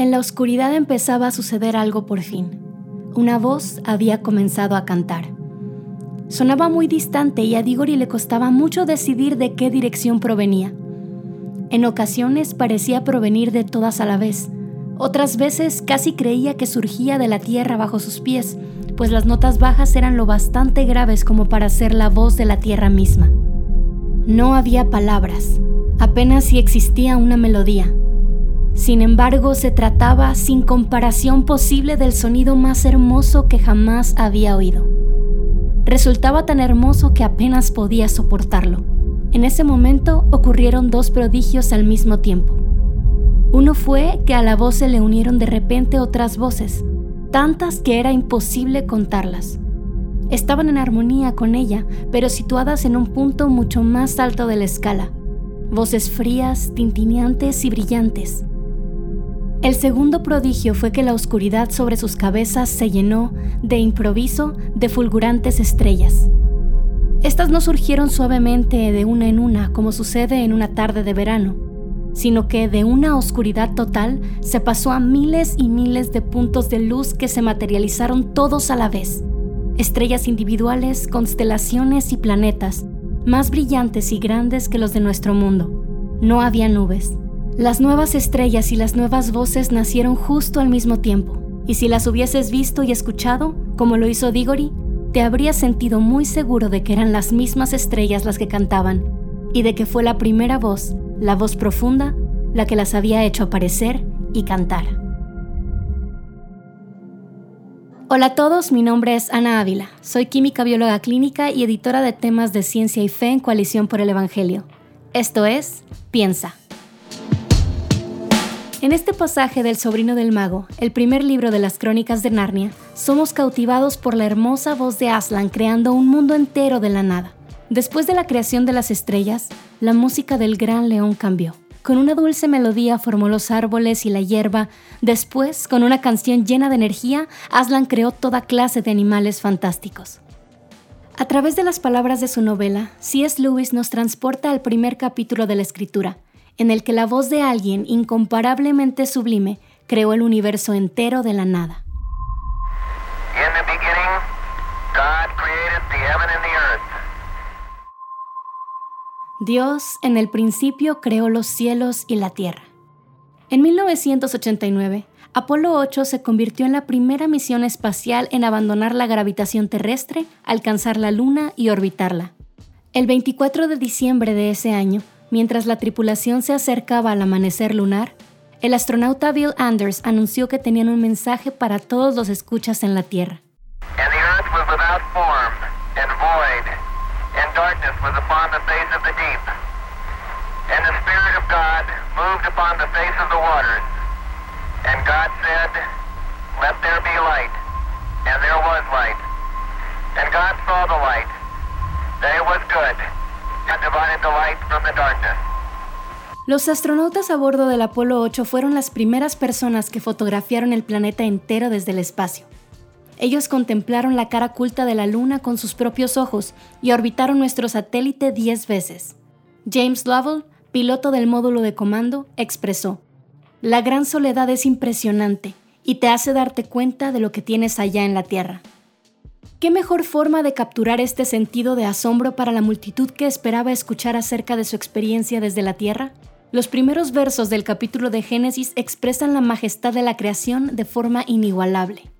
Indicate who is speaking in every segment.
Speaker 1: En la oscuridad empezaba a suceder algo por fin. Una voz había comenzado a cantar. Sonaba muy distante y a Digori le costaba mucho decidir de qué dirección provenía. En ocasiones parecía provenir de todas a la vez. Otras veces casi creía que surgía de la tierra bajo sus pies, pues las notas bajas eran lo bastante graves como para ser la voz de la tierra misma. No había palabras, apenas si existía una melodía, sin embargo, se trataba sin comparación posible del sonido más hermoso que jamás había oído. Resultaba tan hermoso que apenas podía soportarlo. En ese momento ocurrieron dos prodigios al mismo tiempo. Uno fue que a la voz se le unieron de repente otras voces, tantas que era imposible contarlas. Estaban en armonía con ella, pero situadas en un punto mucho más alto de la escala. Voces frías, tintineantes y brillantes, el segundo prodigio fue que la oscuridad sobre sus cabezas se llenó, de improviso, de fulgurantes estrellas. Estas no surgieron suavemente de una en una como sucede en una tarde de verano, sino que de una oscuridad total se pasó a miles y miles de puntos de luz que se materializaron todos a la vez. Estrellas individuales, constelaciones y planetas, más brillantes y grandes que los de nuestro mundo. No había nubes, las nuevas estrellas y las nuevas voces nacieron justo al mismo tiempo, y si las hubieses visto y escuchado, como lo hizo Digori, te habrías sentido muy seguro de que eran las mismas estrellas las que cantaban, y de que fue la primera voz, la voz profunda, la que las había hecho aparecer y cantar. Hola a todos, mi nombre es Ana Ávila, soy química bióloga clínica y editora de temas de ciencia y fe en Coalición por el Evangelio. Esto es Piensa. En este pasaje del Sobrino del Mago, el primer libro de las Crónicas de Narnia, somos cautivados por la hermosa voz de Aslan creando un mundo entero de la nada. Después de la creación de las estrellas, la música del gran león cambió. Con una dulce melodía formó los árboles y la hierba. Después, con una canción llena de energía, Aslan creó toda clase de animales fantásticos. A través de las palabras de su novela, C.S. Lewis nos transporta al primer capítulo de la escritura, en el que la voz de alguien incomparablemente sublime creó el universo entero de la nada. Dios en el principio creó los cielos y la tierra. En 1989, Apolo 8 se convirtió en la primera misión espacial en abandonar la gravitación terrestre, alcanzar la Luna y orbitarla. El 24 de diciembre de ese año, Mientras la tripulación se acercaba al amanecer lunar, el astronauta Bill Anders anunció que tenían un mensaje para todos los escuchas en la Tierra. And God upon the light. Was light. Los astronautas a bordo del Apolo 8 fueron las primeras personas que fotografiaron el planeta entero desde el espacio. Ellos contemplaron la cara oculta de la Luna con sus propios ojos y orbitaron nuestro satélite 10 veces. James Lovell, piloto del módulo de comando, expresó, La gran soledad es impresionante y te hace darte cuenta de lo que tienes allá en la Tierra. ¿Qué mejor forma de capturar este sentido de asombro para la multitud que esperaba escuchar acerca de su experiencia desde la Tierra? Los primeros versos del capítulo de Génesis expresan la majestad de la creación de forma inigualable.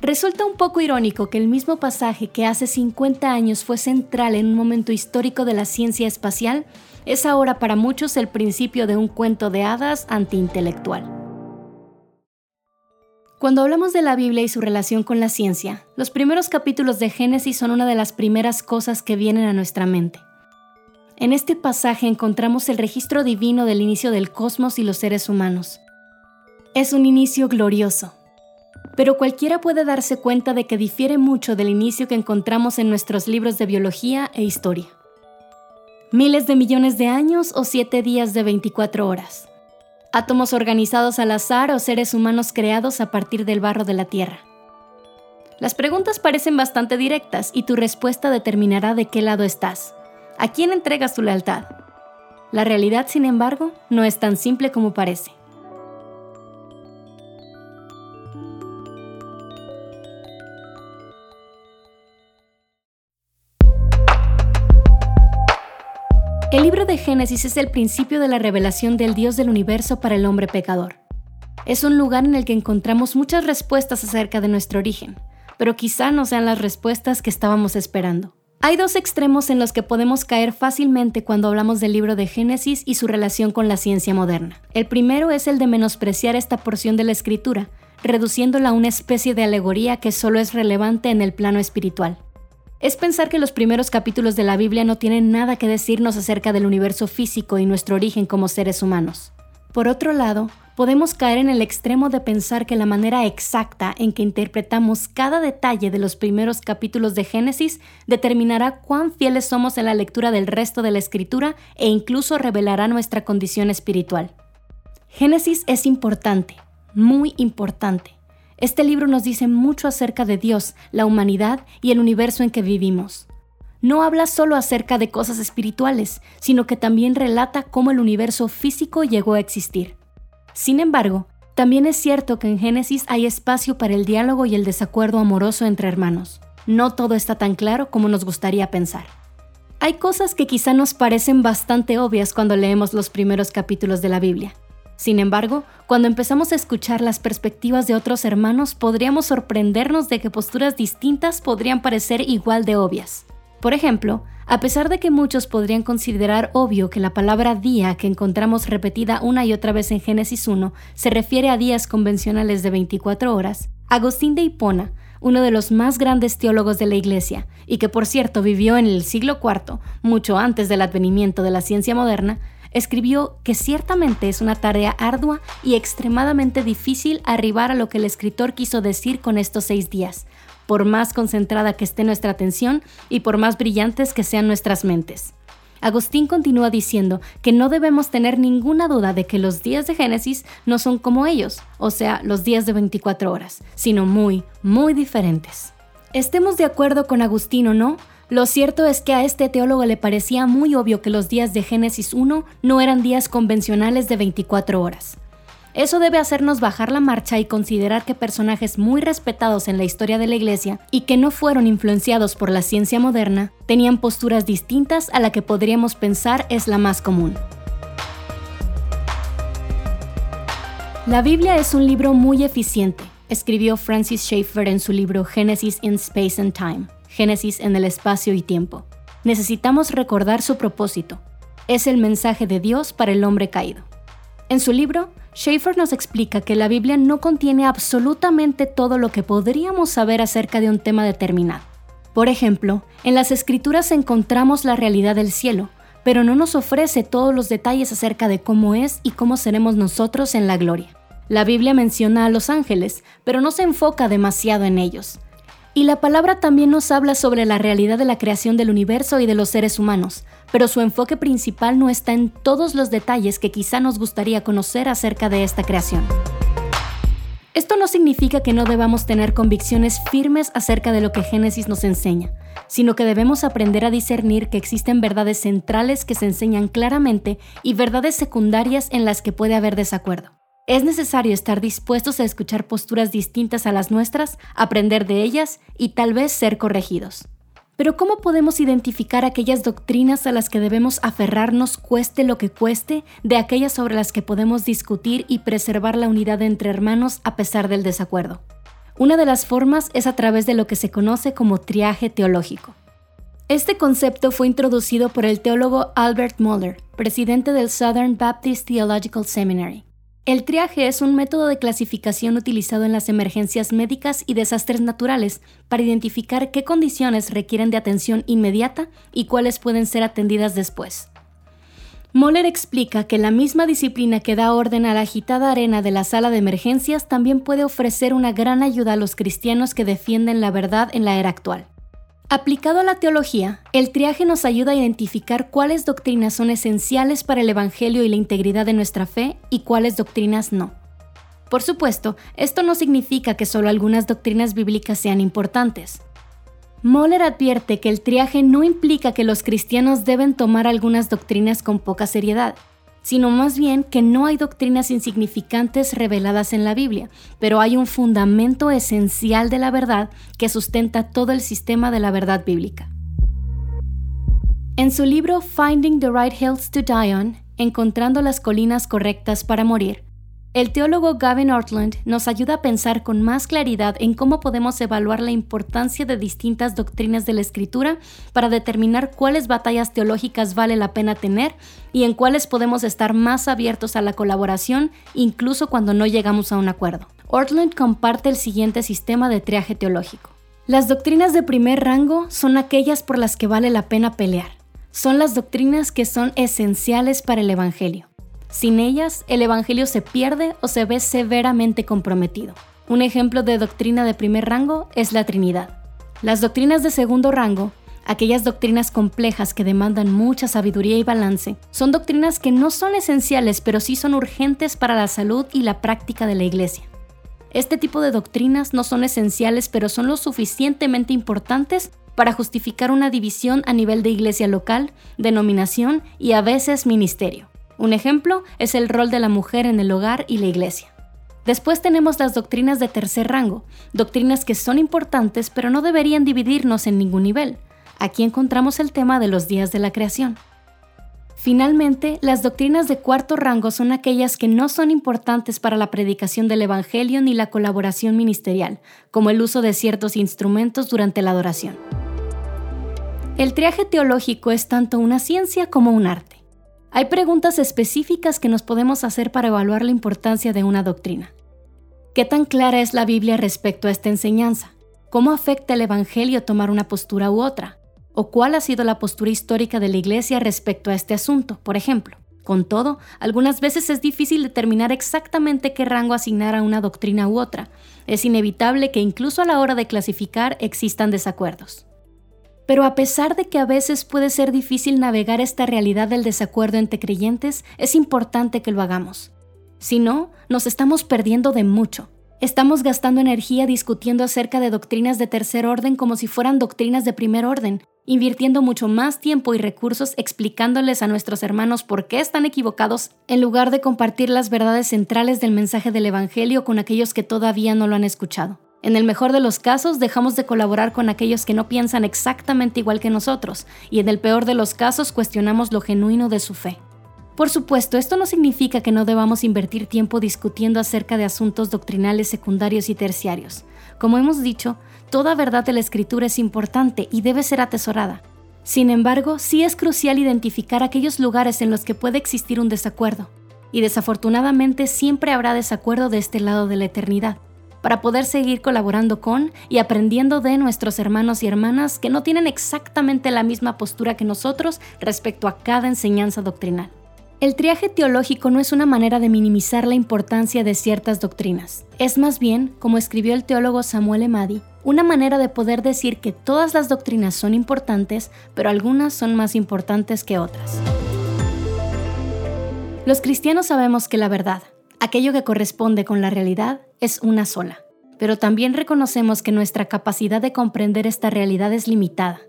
Speaker 1: Resulta un poco irónico que el mismo pasaje que hace 50 años fue central en un momento histórico de la ciencia espacial es ahora para muchos el principio de un cuento de hadas antiintelectual. Cuando hablamos de la Biblia y su relación con la ciencia, los primeros capítulos de Génesis son una de las primeras cosas que vienen a nuestra mente. En este pasaje encontramos el registro divino del inicio del cosmos y los seres humanos. Es un inicio glorioso, pero cualquiera puede darse cuenta de que difiere mucho del inicio que encontramos en nuestros libros de biología e historia. Miles de millones de años o siete días de 24 horas átomos organizados al azar o seres humanos creados a partir del barro de la Tierra. Las preguntas parecen bastante directas y tu respuesta determinará de qué lado estás. ¿A quién entregas tu lealtad? La realidad, sin embargo, no es tan simple como parece. Génesis es el principio de la revelación del Dios del universo para el hombre pecador. Es un lugar en el que encontramos muchas respuestas acerca de nuestro origen, pero quizá no sean las respuestas que estábamos esperando. Hay dos extremos en los que podemos caer fácilmente cuando hablamos del libro de Génesis y su relación con la ciencia moderna. El primero es el de menospreciar esta porción de la escritura, reduciéndola a una especie de alegoría que solo es relevante en el plano espiritual. Es pensar que los primeros capítulos de la Biblia no tienen nada que decirnos acerca del universo físico y nuestro origen como seres humanos. Por otro lado, podemos caer en el extremo de pensar que la manera exacta en que interpretamos cada detalle de los primeros capítulos de Génesis determinará cuán fieles somos en la lectura del resto de la escritura e incluso revelará nuestra condición espiritual. Génesis es importante, muy importante. Este libro nos dice mucho acerca de Dios, la humanidad y el universo en que vivimos. No habla solo acerca de cosas espirituales, sino que también relata cómo el universo físico llegó a existir. Sin embargo, también es cierto que en Génesis hay espacio para el diálogo y el desacuerdo amoroso entre hermanos. No todo está tan claro como nos gustaría pensar. Hay cosas que quizá nos parecen bastante obvias cuando leemos los primeros capítulos de la Biblia. Sin embargo, cuando empezamos a escuchar las perspectivas de otros hermanos, podríamos sorprendernos de que posturas distintas podrían parecer igual de obvias. Por ejemplo, a pesar de que muchos podrían considerar obvio que la palabra día que encontramos repetida una y otra vez en Génesis 1 se refiere a días convencionales de 24 horas, Agustín de Hipona, uno de los más grandes teólogos de la Iglesia, y que por cierto vivió en el siglo IV, mucho antes del advenimiento de la ciencia moderna, escribió que ciertamente es una tarea ardua y extremadamente difícil arribar a lo que el escritor quiso decir con estos seis días, por más concentrada que esté nuestra atención y por más brillantes que sean nuestras mentes. Agustín continúa diciendo que no debemos tener ninguna duda de que los días de Génesis no son como ellos, o sea, los días de 24 horas, sino muy, muy diferentes. Estemos de acuerdo con Agustín o no, lo cierto es que a este teólogo le parecía muy obvio que los días de Génesis 1 no eran días convencionales de 24 horas. Eso debe hacernos bajar la marcha y considerar que personajes muy respetados en la historia de la Iglesia y que no fueron influenciados por la ciencia moderna tenían posturas distintas a la que podríamos pensar es la más común. La Biblia es un libro muy eficiente, escribió Francis Schaeffer en su libro Genesis in Space and Time, Génesis en el espacio y tiempo. Necesitamos recordar su propósito. Es el mensaje de Dios para el hombre caído. En su libro, Schaeffer nos explica que la Biblia no contiene absolutamente todo lo que podríamos saber acerca de un tema determinado. Por ejemplo, en las escrituras encontramos la realidad del cielo, pero no nos ofrece todos los detalles acerca de cómo es y cómo seremos nosotros en la gloria. La Biblia menciona a los ángeles, pero no se enfoca demasiado en ellos. Y la palabra también nos habla sobre la realidad de la creación del universo y de los seres humanos, pero su enfoque principal no está en todos los detalles que quizá nos gustaría conocer acerca de esta creación. Esto no significa que no debamos tener convicciones firmes acerca de lo que Génesis nos enseña, sino que debemos aprender a discernir que existen verdades centrales que se enseñan claramente y verdades secundarias en las que puede haber desacuerdo. Es necesario estar dispuestos a escuchar posturas distintas a las nuestras, aprender de ellas y tal vez ser corregidos. Pero ¿cómo podemos identificar aquellas doctrinas a las que debemos aferrarnos cueste lo que cueste, de aquellas sobre las que podemos discutir y preservar la unidad entre hermanos a pesar del desacuerdo? Una de las formas es a través de lo que se conoce como triaje teológico. Este concepto fue introducido por el teólogo Albert Moeller, presidente del Southern Baptist Theological Seminary. El triaje es un método de clasificación utilizado en las emergencias médicas y desastres naturales para identificar qué condiciones requieren de atención inmediata y cuáles pueden ser atendidas después. Moller explica que la misma disciplina que da orden a la agitada arena de la sala de emergencias también puede ofrecer una gran ayuda a los cristianos que defienden la verdad en la era actual. Aplicado a la teología, el triaje nos ayuda a identificar cuáles doctrinas son esenciales para el Evangelio y la integridad de nuestra fe y cuáles doctrinas no. Por supuesto, esto no significa que solo algunas doctrinas bíblicas sean importantes. Moller advierte que el triaje no implica que los cristianos deben tomar algunas doctrinas con poca seriedad, sino más bien que no hay doctrinas insignificantes reveladas en la Biblia, pero hay un fundamento esencial de la verdad que sustenta todo el sistema de la verdad bíblica. En su libro Finding the Right Hills to Die On, Encontrando las colinas correctas para morir, el teólogo Gavin Ortland nos ayuda a pensar con más claridad en cómo podemos evaluar la importancia de distintas doctrinas de la escritura para determinar cuáles batallas teológicas vale la pena tener y en cuáles podemos estar más abiertos a la colaboración incluso cuando no llegamos a un acuerdo. Ortland comparte el siguiente sistema de triaje teológico. Las doctrinas de primer rango son aquellas por las que vale la pena pelear. Son las doctrinas que son esenciales para el Evangelio. Sin ellas, el Evangelio se pierde o se ve severamente comprometido. Un ejemplo de doctrina de primer rango es la Trinidad. Las doctrinas de segundo rango, aquellas doctrinas complejas que demandan mucha sabiduría y balance, son doctrinas que no son esenciales pero sí son urgentes para la salud y la práctica de la Iglesia. Este tipo de doctrinas no son esenciales pero son lo suficientemente importantes para justificar una división a nivel de iglesia local, denominación y a veces ministerio. Un ejemplo es el rol de la mujer en el hogar y la iglesia. Después tenemos las doctrinas de tercer rango, doctrinas que son importantes pero no deberían dividirnos en ningún nivel. Aquí encontramos el tema de los días de la creación. Finalmente, las doctrinas de cuarto rango son aquellas que no son importantes para la predicación del Evangelio ni la colaboración ministerial, como el uso de ciertos instrumentos durante la adoración. El triaje teológico es tanto una ciencia como un arte. Hay preguntas específicas que nos podemos hacer para evaluar la importancia de una doctrina. ¿Qué tan clara es la Biblia respecto a esta enseñanza? ¿Cómo afecta el Evangelio tomar una postura u otra? ¿O cuál ha sido la postura histórica de la Iglesia respecto a este asunto, por ejemplo? Con todo, algunas veces es difícil determinar exactamente qué rango asignar a una doctrina u otra. Es inevitable que incluso a la hora de clasificar existan desacuerdos. Pero a pesar de que a veces puede ser difícil navegar esta realidad del desacuerdo entre creyentes, es importante que lo hagamos. Si no, nos estamos perdiendo de mucho. Estamos gastando energía discutiendo acerca de doctrinas de tercer orden como si fueran doctrinas de primer orden, invirtiendo mucho más tiempo y recursos explicándoles a nuestros hermanos por qué están equivocados, en lugar de compartir las verdades centrales del mensaje del Evangelio con aquellos que todavía no lo han escuchado. En el mejor de los casos, dejamos de colaborar con aquellos que no piensan exactamente igual que nosotros, y en el peor de los casos cuestionamos lo genuino de su fe. Por supuesto, esto no significa que no debamos invertir tiempo discutiendo acerca de asuntos doctrinales secundarios y terciarios. Como hemos dicho, toda verdad de la escritura es importante y debe ser atesorada. Sin embargo, sí es crucial identificar aquellos lugares en los que puede existir un desacuerdo. Y desafortunadamente siempre habrá desacuerdo de este lado de la eternidad para poder seguir colaborando con y aprendiendo de nuestros hermanos y hermanas que no tienen exactamente la misma postura que nosotros respecto a cada enseñanza doctrinal. El triaje teológico no es una manera de minimizar la importancia de ciertas doctrinas. Es más bien, como escribió el teólogo Samuel Emadi, una manera de poder decir que todas las doctrinas son importantes, pero algunas son más importantes que otras. Los cristianos sabemos que la verdad, aquello que corresponde con la realidad, es una sola. Pero también reconocemos que nuestra capacidad de comprender esta realidad es limitada.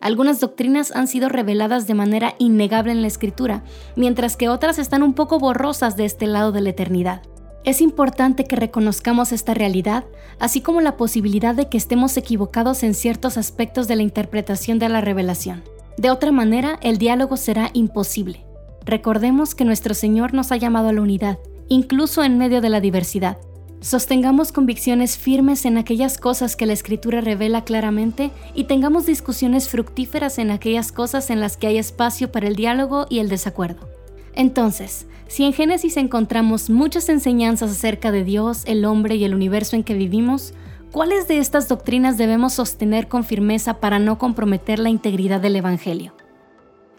Speaker 1: Algunas doctrinas han sido reveladas de manera innegable en la escritura, mientras que otras están un poco borrosas de este lado de la eternidad. Es importante que reconozcamos esta realidad, así como la posibilidad de que estemos equivocados en ciertos aspectos de la interpretación de la revelación. De otra manera, el diálogo será imposible. Recordemos que nuestro Señor nos ha llamado a la unidad, incluso en medio de la diversidad. Sostengamos convicciones firmes en aquellas cosas que la Escritura revela claramente y tengamos discusiones fructíferas en aquellas cosas en las que hay espacio para el diálogo y el desacuerdo. Entonces, si en Génesis encontramos muchas enseñanzas acerca de Dios, el hombre y el universo en que vivimos, ¿cuáles de estas doctrinas debemos sostener con firmeza para no comprometer la integridad del Evangelio?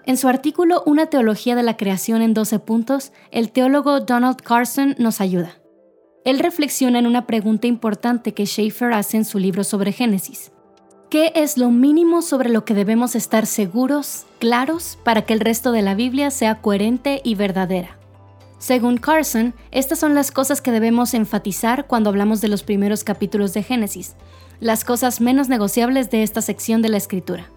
Speaker 1: En su artículo Una teología de la creación en 12 puntos, el teólogo Donald Carson nos ayuda. Él reflexiona en una pregunta importante que Schaeffer hace en su libro sobre Génesis. ¿Qué es lo mínimo sobre lo que debemos estar seguros, claros, para que el resto de la Biblia sea coherente y verdadera? Según Carson, estas son las cosas que debemos enfatizar cuando hablamos de los primeros capítulos de Génesis, las cosas menos negociables de esta sección de la Escritura.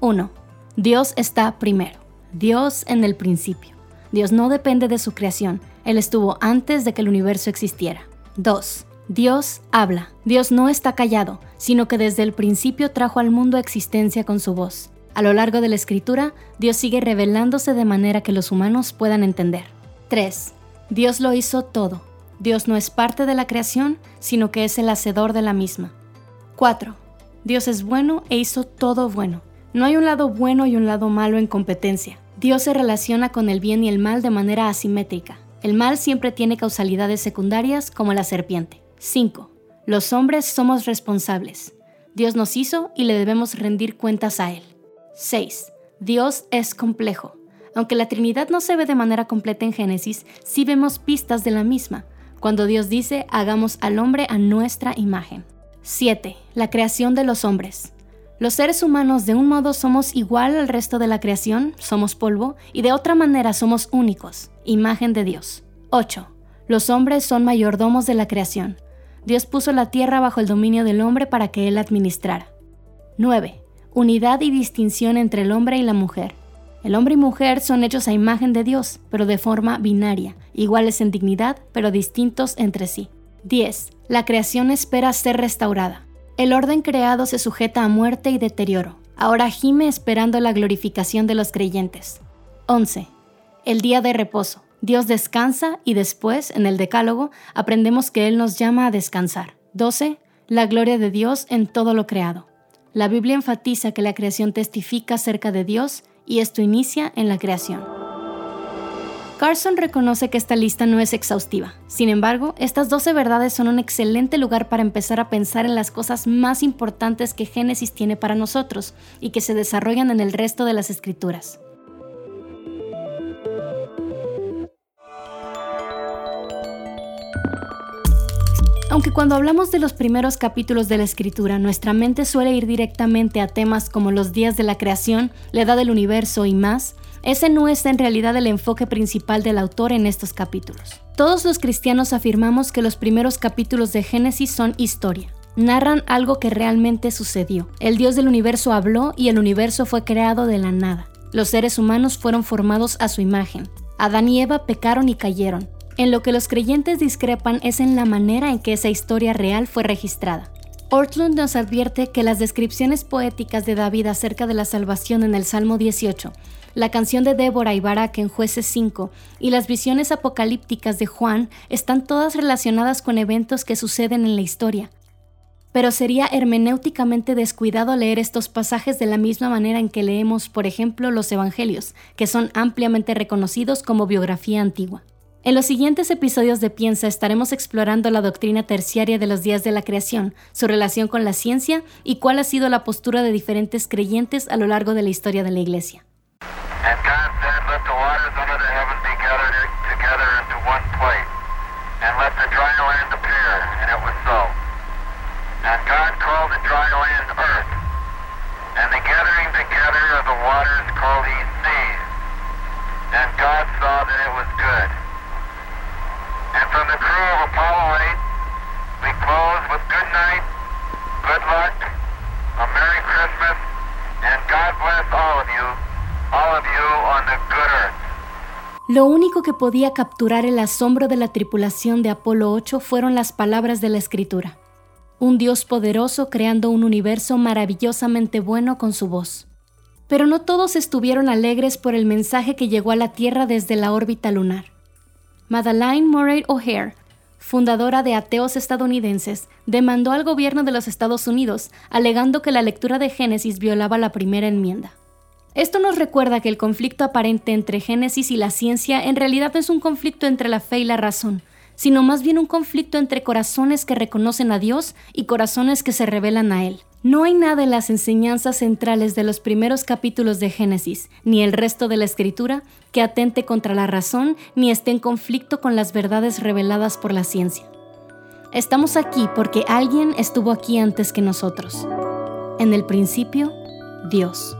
Speaker 1: 1. Dios está primero. Dios en el principio. Dios no depende de su creación, Él estuvo antes de que el universo existiera. 2. Dios habla. Dios no está callado, sino que desde el principio trajo al mundo a existencia con su voz. A lo largo de la escritura, Dios sigue revelándose de manera que los humanos puedan entender. 3. Dios lo hizo todo. Dios no es parte de la creación, sino que es el hacedor de la misma. 4. Dios es bueno e hizo todo bueno. No hay un lado bueno y un lado malo en competencia. Dios se relaciona con el bien y el mal de manera asimétrica. El mal siempre tiene causalidades secundarias como la serpiente. 5. Los hombres somos responsables. Dios nos hizo y le debemos rendir cuentas a Él. 6. Dios es complejo. Aunque la Trinidad no se ve de manera completa en Génesis, sí vemos pistas de la misma, cuando Dios dice, hagamos al hombre a nuestra imagen. 7. La creación de los hombres. Los seres humanos de un modo somos igual al resto de la creación, somos polvo, y de otra manera somos únicos, imagen de Dios. 8. Los hombres son mayordomos de la creación. Dios puso la tierra bajo el dominio del hombre para que él administrara. 9 unidad y distinción entre el hombre y la mujer. El hombre y mujer son hechos a imagen de Dios, pero de forma binaria, iguales en dignidad, pero distintos entre sí. 10. La creación espera ser restaurada. El orden creado se sujeta a muerte y deterioro. Ahora gime esperando la glorificación de los creyentes. 11. El día de reposo. Dios descansa y después, en el Decálogo, aprendemos que Él nos llama a descansar. 12. La gloria de Dios en todo lo creado. La Biblia enfatiza que la creación testifica acerca de Dios y esto inicia en la creación. Carson reconoce que esta lista no es exhaustiva. Sin embargo, estas 12 verdades son un excelente lugar para empezar a pensar en las cosas más importantes que Génesis tiene para nosotros y que se desarrollan en el resto de las escrituras. Aunque cuando hablamos de los primeros capítulos de la escritura, nuestra mente suele ir directamente a temas como los días de la creación, la edad del universo y más, ese no es en realidad el enfoque principal del autor en estos capítulos. Todos los cristianos afirmamos que los primeros capítulos de Génesis son historia. Narran algo que realmente sucedió. El Dios del universo habló y el universo fue creado de la nada. Los seres humanos fueron formados a su imagen. Adán y Eva pecaron y cayeron. En lo que los creyentes discrepan es en la manera en que esa historia real fue registrada. Ortlund nos advierte que las descripciones poéticas de David acerca de la salvación en el Salmo 18, la canción de Débora y Barak en Jueces 5 y las visiones apocalípticas de Juan están todas relacionadas con eventos que suceden en la historia. Pero sería hermenéuticamente descuidado leer estos pasajes de la misma manera en que leemos, por ejemplo, los Evangelios, que son ampliamente reconocidos como biografía antigua. En los siguientes episodios de Piensa estaremos explorando la doctrina terciaria de los días de la creación, su relación con la ciencia y cuál ha sido la postura de diferentes creyentes a lo largo de la historia de la Iglesia.
Speaker 2: And God said, Let the waters under the heaven be gathered together into one place, and let the dry land appear. And it was so. And God called the dry land earth, and the gathering together of the waters called he seas. And God saw that it was good. And from the crew of Apollo,
Speaker 1: Lo único que podía capturar el asombro de la tripulación de Apolo 8 fueron las palabras de la escritura. Un Dios poderoso creando un universo maravillosamente bueno con su voz. Pero no todos estuvieron alegres por el mensaje que llegó a la Tierra desde la órbita lunar. Madeleine Murray O'Hare, fundadora de Ateos Estadounidenses, demandó al gobierno de los Estados Unidos, alegando que la lectura de Génesis violaba la primera enmienda. Esto nos recuerda que el conflicto aparente entre Génesis y la ciencia en realidad no es un conflicto entre la fe y la razón, sino más bien un conflicto entre corazones que reconocen a Dios y corazones que se revelan a Él. No hay nada en las enseñanzas centrales de los primeros capítulos de Génesis, ni el resto de la escritura, que atente contra la razón ni esté en conflicto con las verdades reveladas por la ciencia. Estamos aquí porque alguien estuvo aquí antes que nosotros. En el principio, Dios.